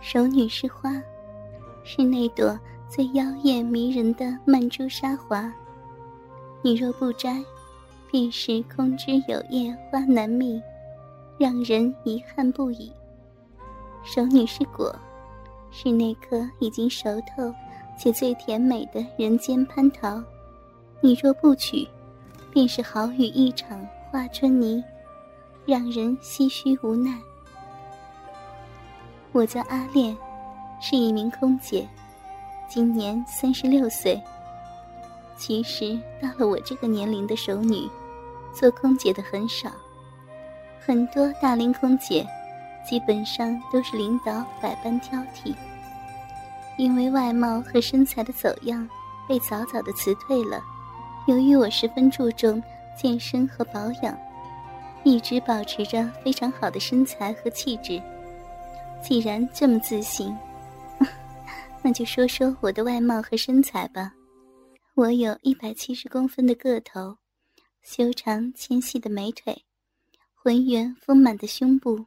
熟女是花，是那朵最妖艳迷人的曼珠沙华。你若不摘，便是空枝有叶花难觅，让人遗憾不已。熟女是果，是那颗已经熟透且最甜美的人间蟠桃。你若不取，便是好雨一场花春泥，让人唏嘘无奈。我叫阿恋，是一名空姐，今年三十六岁。其实到了我这个年龄的熟女，做空姐的很少，很多大龄空姐，基本上都是领导百般挑剔，因为外貌和身材的走样，被早早的辞退了。由于我十分注重健身和保养，一直保持着非常好的身材和气质。既然这么自信，那就说说我的外貌和身材吧。我有一百七十公分的个头，修长纤细的美腿，浑圆丰满的胸部，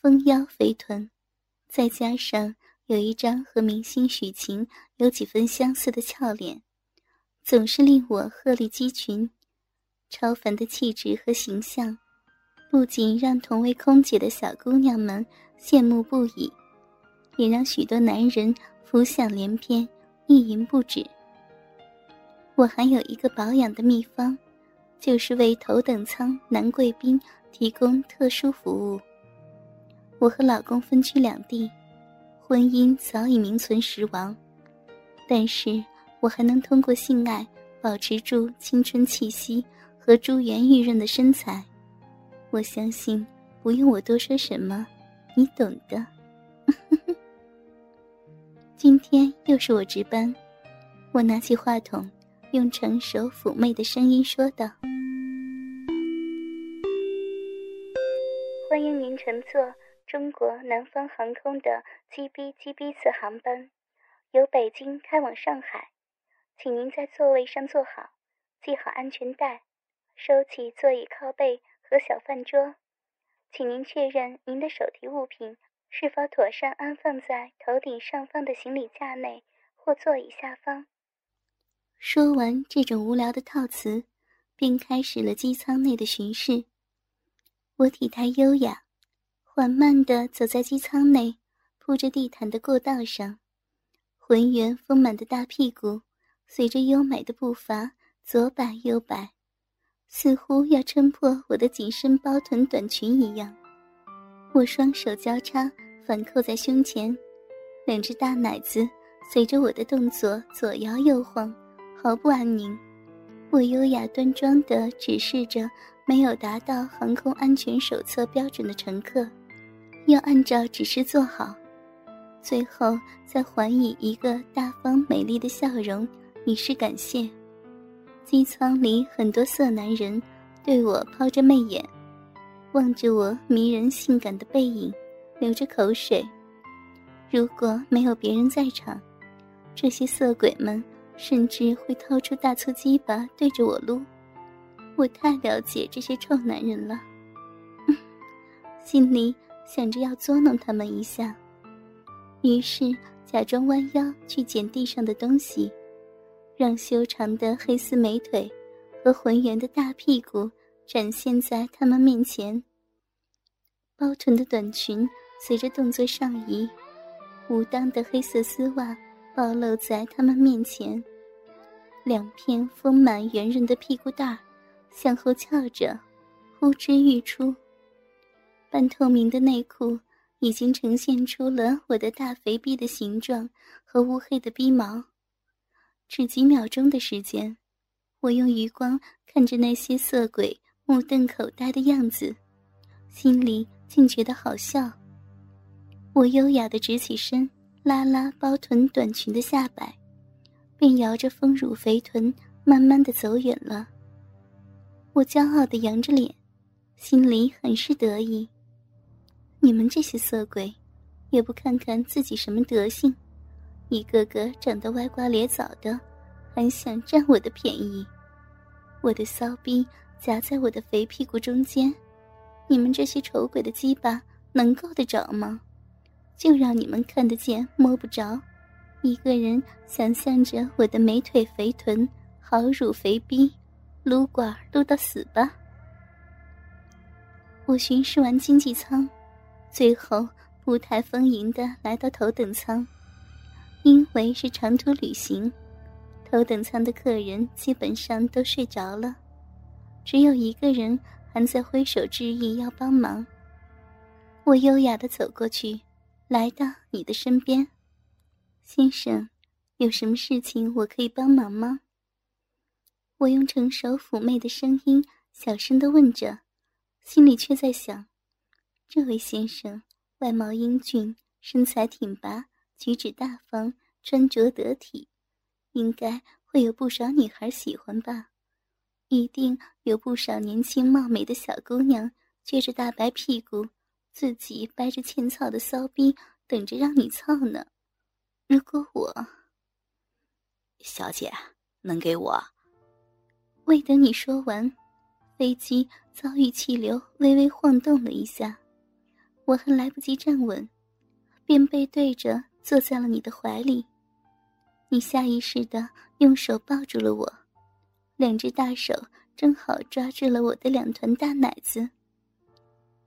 丰腰肥臀，再加上有一张和明星许晴有几分相似的俏脸，总是令我鹤立鸡群。超凡的气质和形象，不仅让同为空姐的小姑娘们羡慕不已，也让许多男人浮想联翩，意淫不止。我还有一个保养的秘方，就是为头等舱男贵宾提供特殊服务。我和老公分居两地，婚姻早已名存实亡，但是我还能通过性爱保持住青春气息和珠圆玉润的身材。我相信不用我多说什么，你懂的。今天又是我值班，我拿起话筒。用成熟妩媚的声音说道：“欢迎您乘坐中国南方航空的 GB GB 次航班，由北京开往上海。请您在座位上坐好，系好安全带，收起座椅靠背和小饭桌。请您确认您的手提物品是否妥善安放在头顶上方的行李架内或座椅下方。”说完这种无聊的套词，便开始了机舱内的巡视。我体态优雅，缓慢地走在机舱内铺着地毯的过道上，浑圆丰满的大屁股随着优美的步伐左摆右摆，似乎要撑破我的紧身包臀短裙一样。我双手交叉反扣在胸前，两只大奶子随着我的动作左摇右晃。毫不安宁，我优雅端庄地指示着没有达到航空安全手册标准的乘客，要按照指示做好。最后再还以一个大方美丽的笑容，以示感谢。机舱里很多色男人对我抛着媚眼，望着我迷人性感的背影，流着口水。如果没有别人在场，这些色鬼们。甚至会掏出大粗鸡巴对着我撸，我太了解这些臭男人了，心里想着要捉弄他们一下，于是假装弯腰去捡地上的东西，让修长的黑丝美腿和浑圆的大屁股展现在他们面前。包臀的短裙随着动作上移，武当的黑色丝袜。暴露在他们面前，两片丰满圆润的屁股蛋儿向后翘着，呼之欲出。半透明的内裤已经呈现出了我的大肥逼的形状和乌黑的逼毛。只几秒钟的时间，我用余光看着那些色鬼目瞪口呆的样子，心里竟觉得好笑。我优雅的直起身。拉拉包臀短裙的下摆，便摇着丰乳肥臀，慢慢的走远了。我骄傲的扬着脸，心里很是得意。你们这些色鬼，也不看看自己什么德行，一个个长得歪瓜裂枣的，还想占我的便宜。我的骚逼夹在我的肥屁股中间，你们这些丑鬼的鸡巴能够得着吗？就让你们看得见摸不着。一个人想象着我的美腿肥臀、好乳肥逼，撸管撸到死吧！我巡视完经济舱，最后步态丰盈的来到头等舱。因为是长途旅行，头等舱的客人基本上都睡着了，只有一个人还在挥手致意要帮忙。我优雅的走过去，来到你的身边，先生，有什么事情我可以帮忙吗？我用成熟妩媚的声音小声的问着，心里却在想，这位先生外貌英俊，身材挺拔。举止大方，穿着得体，应该会有不少女孩喜欢吧？一定有不少年轻貌美的小姑娘撅着大白屁股，自己掰着欠操的骚逼，等着让你操呢。如果我，小姐，能给我？未等你说完，飞机遭遇气流，微微晃动了一下，我还来不及站稳，便背对着。坐在了你的怀里，你下意识的用手抱住了我，两只大手正好抓住了我的两团大奶子。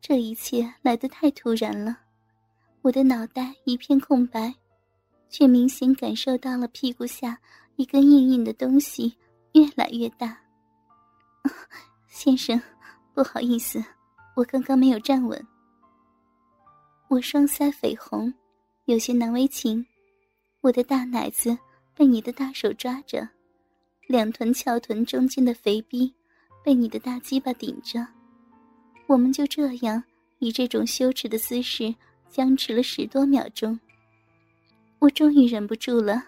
这一切来得太突然了，我的脑袋一片空白，却明显感受到了屁股下一根硬硬的东西越来越大。先生，不好意思，我刚刚没有站稳。我双腮绯红。有些难为情，我的大奶子被你的大手抓着，两臀翘臀中间的肥逼被你的大鸡巴顶着，我们就这样以这种羞耻的姿势僵持了十多秒钟。我终于忍不住了，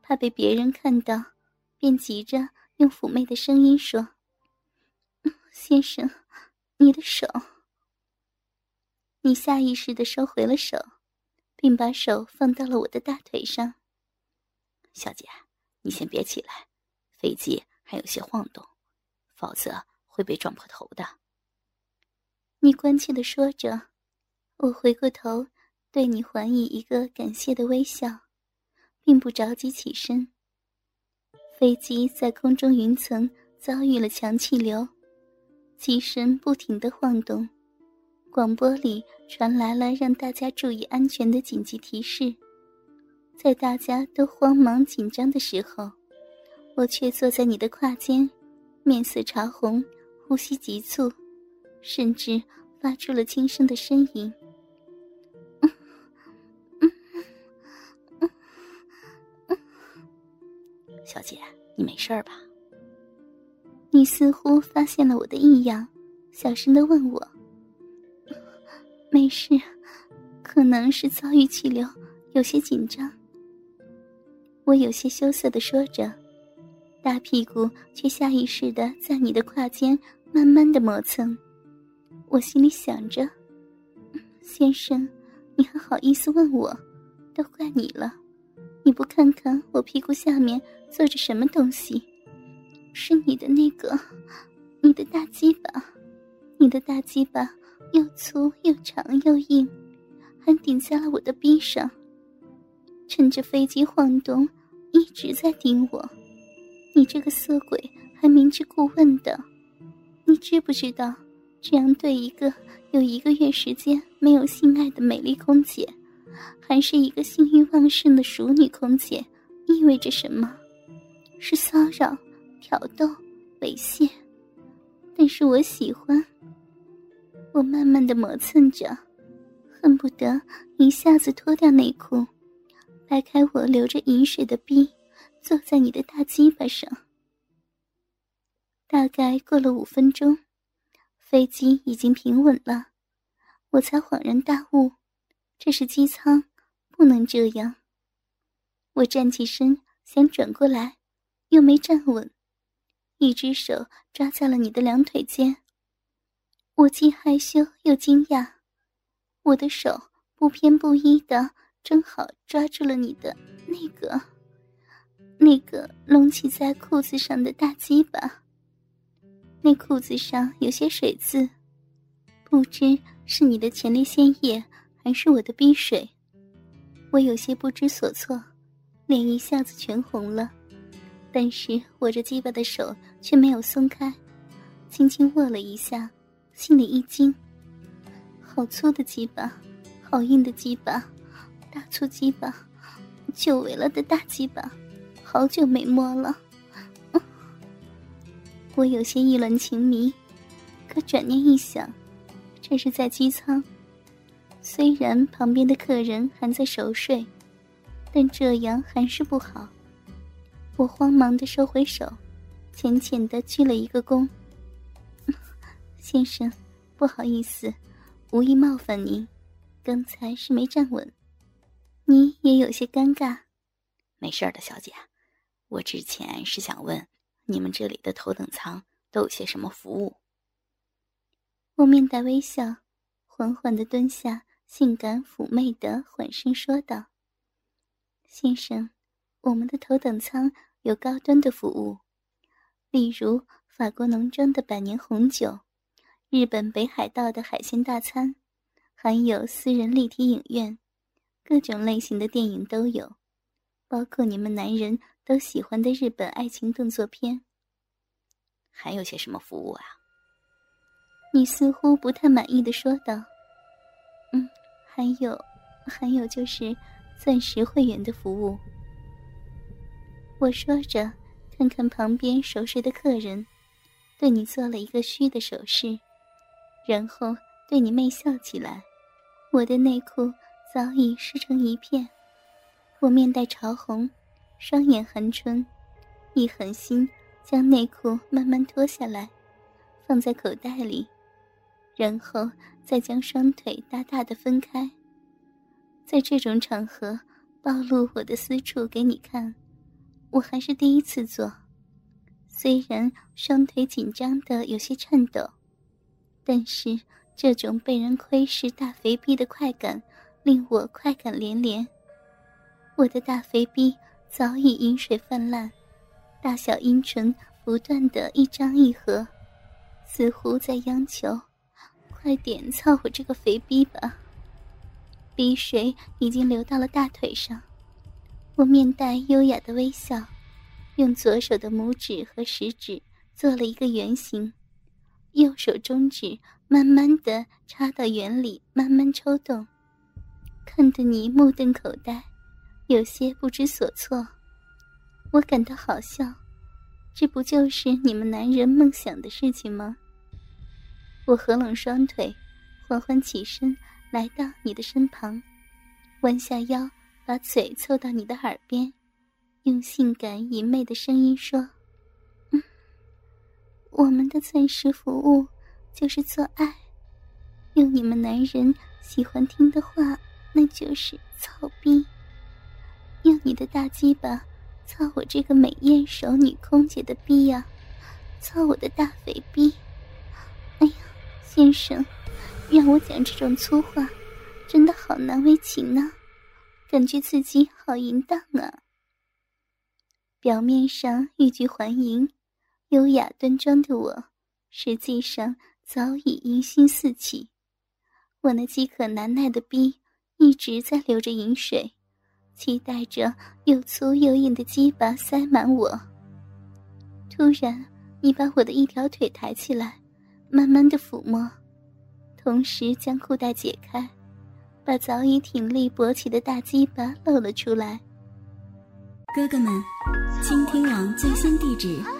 怕被别人看到，便急着用妩媚的声音说：“先生，你的手。”你下意识的收回了手。并把手放到了我的大腿上。小姐，你先别起来，飞机还有些晃动，否则会被撞破头的。你关切的说着，我回过头对你还以一个感谢的微笑，并不着急起身。飞机在空中云层遭遇了强气流，机身不停的晃动。广播里传来了让大家注意安全的紧急提示，在大家都慌忙紧张的时候，我却坐在你的胯间，面色潮红，呼吸急促，甚至发出了轻声的呻吟。小姐，你没事吧？你似乎发现了我的异样，小声的问我。是，可能是遭遇气流，有些紧张。我有些羞涩的说着，大屁股却下意识的在你的胯间慢慢的磨蹭。我心里想着，先生，你还好意思问我？都怪你了，你不看看我屁股下面坐着什么东西？是你的那个，你的大鸡巴，你的大鸡巴。又粗又长又硬，还顶在了我的臂上。趁着飞机晃动，一直在盯我。你这个色鬼，还明知故问的。你知不知道，这样对一个有一个月时间没有性爱的美丽空姐，还是一个性欲旺盛的熟女空姐，意味着什么？是骚扰、挑逗、猥亵。但是我喜欢。我慢慢的磨蹭着，恨不得一下子脱掉内裤，掰开我流着饮水的臂，坐在你的大鸡巴上。大概过了五分钟，飞机已经平稳了，我才恍然大悟，这是机舱，不能这样。我站起身想转过来，又没站稳，一只手抓在了你的两腿间。我既害羞又惊讶，我的手不偏不倚的正好抓住了你的那个、那个隆起在裤子上的大鸡巴。那裤子上有些水渍，不知是你的前列腺液还是我的逼水。我有些不知所措，脸一下子全红了，但是握着鸡巴的手却没有松开，轻轻握了一下，心里一惊：好粗的鸡巴，好硬的鸡巴，大粗鸡巴，久违了的大鸡巴，好久没摸了。我有些意乱情迷，可转念一想，这是在机舱。虽然旁边的客人还在熟睡，但这样还是不好。我慌忙的收回手，浅浅的鞠了一个躬。先生，不好意思，无意冒犯您，刚才是没站稳。你也有些尴尬。没事的，小姐。我之前是想问，你们这里的头等舱都有些什么服务？我面带微笑，缓缓的蹲下。性感妩媚的缓声说道：“先生，我们的头等舱有高端的服务，例如法国农庄的百年红酒，日本北海道的海鲜大餐，还有私人立体影院，各种类型的电影都有，包括你们男人都喜欢的日本爱情动作片。还有些什么服务啊？”你似乎不太满意的说道。嗯还有，还有就是钻石会员的服务。我说着，看看旁边熟睡的客人，对你做了一个虚的手势，然后对你媚笑起来。我的内裤早已湿成一片，我面带潮红，双眼含春，一狠心将内裤慢慢脱下来，放在口袋里。然后再将双腿大大的分开。在这种场合暴露我的私处给你看，我还是第一次做。虽然双腿紧张的有些颤抖，但是这种被人窥视大肥逼的快感令我快感连连。我的大肥逼早已饮水泛滥，大小阴唇不断的一张一合，似乎在央求。快点操我这个肥逼吧！鼻水已经流到了大腿上，我面带优雅的微笑，用左手的拇指和食指做了一个圆形，右手中指慢慢的插到圆里，慢慢抽动，看得你目瞪口呆，有些不知所措。我感到好笑，这不就是你们男人梦想的事情吗？我合拢双腿，缓缓起身，来到你的身旁，弯下腰，把嘴凑到你的耳边，用性感淫媚的声音说：“，我们的钻石服务就是做爱，用你们男人喜欢听的话，那就是操逼。用你的大鸡巴操我这个美艳熟女空姐的逼呀，操我的大肥逼！哎呀！”先生，让我讲这种粗话，真的好难为情呢，感觉自己好淫荡啊。表面上欲拒还迎、优雅端庄的我，实际上早已淫心四起。我那饥渴难耐的逼一直在流着淫水，期待着又粗又硬的鸡巴塞满我。突然，你把我的一条腿抬起来。慢慢的抚摸，同时将裤带解开，把早已挺立勃起的大鸡巴露了出来。哥哥们，倾听网最新地址，